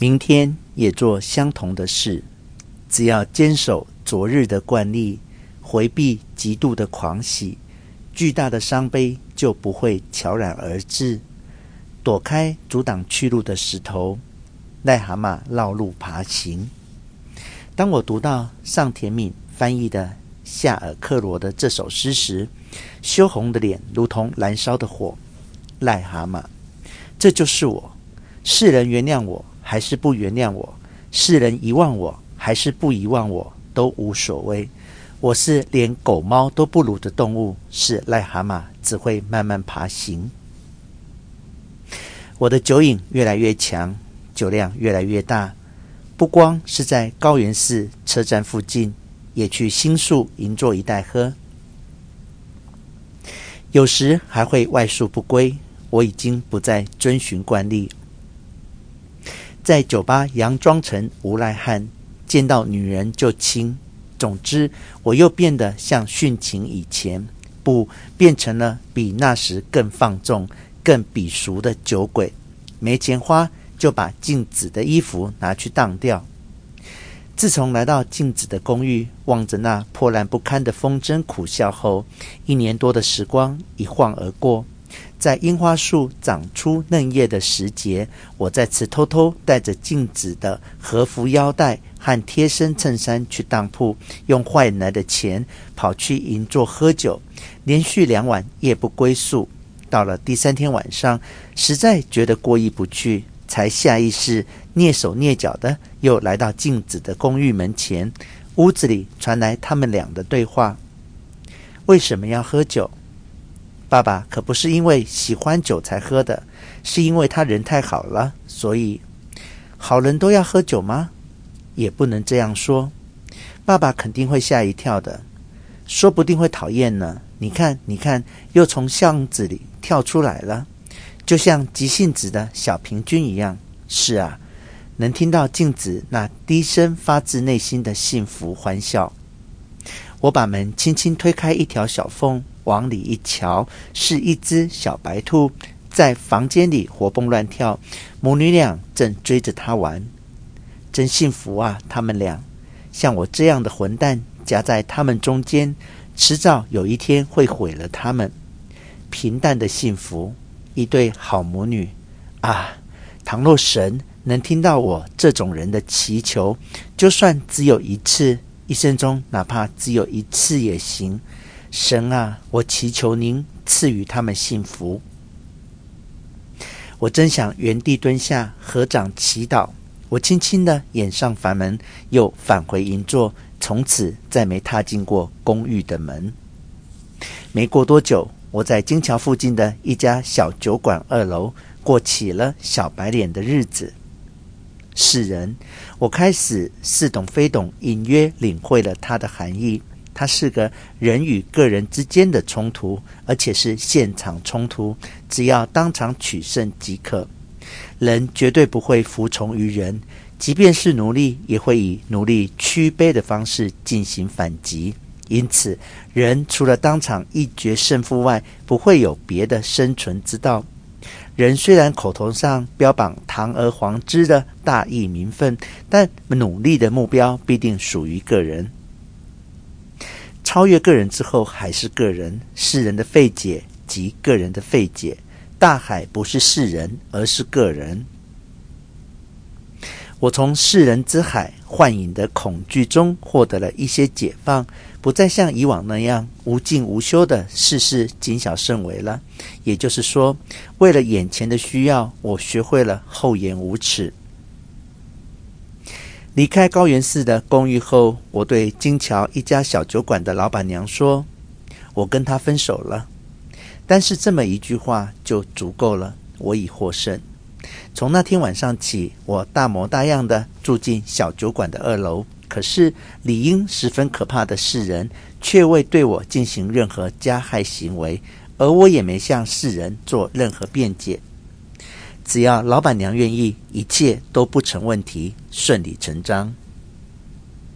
明天也做相同的事。只要坚守昨日的惯例，回避极度的狂喜，巨大的伤悲就不会悄然而至。躲开阻挡去路的石头，癞蛤蟆绕路爬行。当我读到上田敏翻译的夏尔克罗的这首诗时，羞红的脸如同燃烧的火。癞蛤蟆，这就是我。世人原谅我还是不原谅我，世人遗忘我还是不遗忘我，都无所谓。我是连狗猫都不如的动物，是癞蛤蟆，只会慢慢爬行。我的酒瘾越来越强，酒量越来越大，不光是在高原寺车站附近，也去新宿银座一带喝。有时还会外宿不归。我已经不再遵循惯例，在酒吧佯装成无赖汉，见到女人就亲。总之，我又变得像殉情以前，不，变成了比那时更放纵。更鄙俗的酒鬼，没钱花就把静子的衣服拿去当掉。自从来到静子的公寓，望着那破烂不堪的风筝苦笑后，一年多的时光一晃而过。在樱花树长出嫩叶的时节，我再次偷偷带着静子的和服腰带和贴身衬衫去当铺，用换来的钱跑去银座喝酒，连续两晚夜不归宿。到了第三天晚上，实在觉得过意不去，才下意识蹑手蹑脚的又来到静子的公寓门前。屋子里传来他们俩的对话：“为什么要喝酒？爸爸可不是因为喜欢酒才喝的，是因为他人太好了，所以好人都要喝酒吗？也不能这样说，爸爸肯定会吓一跳的，说不定会讨厌呢。你看，你看，又从巷子里。”跳出来了，就像急性子的小平君一样。是啊，能听到镜子那低声发自内心的幸福欢笑。我把门轻轻推开一条小缝，往里一瞧，是一只小白兔在房间里活蹦乱跳，母女俩正追着它玩，真幸福啊！他们俩，像我这样的混蛋夹在他们中间，迟早有一天会毁了他们。平淡的幸福，一对好母女啊！倘若神能听到我这种人的祈求，就算只有一次，一生中哪怕只有一次也行。神啊，我祈求您赐予他们幸福。我真想原地蹲下，合掌祈祷。我轻轻的掩上房门，又返回银座，从此再没踏进过公寓的门。没过多久。我在金桥附近的一家小酒馆二楼过起了小白脸的日子。是人，我开始似懂非懂，隐约领会了它的含义。它是个人与个人之间的冲突，而且是现场冲突，只要当场取胜即可。人绝对不会服从于人，即便是奴隶，也会以奴隶屈卑的方式进行反击。因此，人除了当场一决胜负外，不会有别的生存之道。人虽然口头上标榜堂而皇之的大义名分，但努力的目标必定属于个人。超越个人之后，还是个人。世人的费解即个人的费解。大海不是世人，而是个人。我从世人之海幻影的恐惧中获得了一些解放。不再像以往那样无尽无休的事事谨小慎微了。也就是说，为了眼前的需要，我学会了厚颜无耻。离开高原寺的公寓后，我对金桥一家小酒馆的老板娘说：“我跟他分手了。”但是这么一句话就足够了，我已获胜。从那天晚上起，我大模大样的住进小酒馆的二楼。可是，理应十分可怕的世人，却未对我进行任何加害行为，而我也没向世人做任何辩解。只要老板娘愿意，一切都不成问题，顺理成章。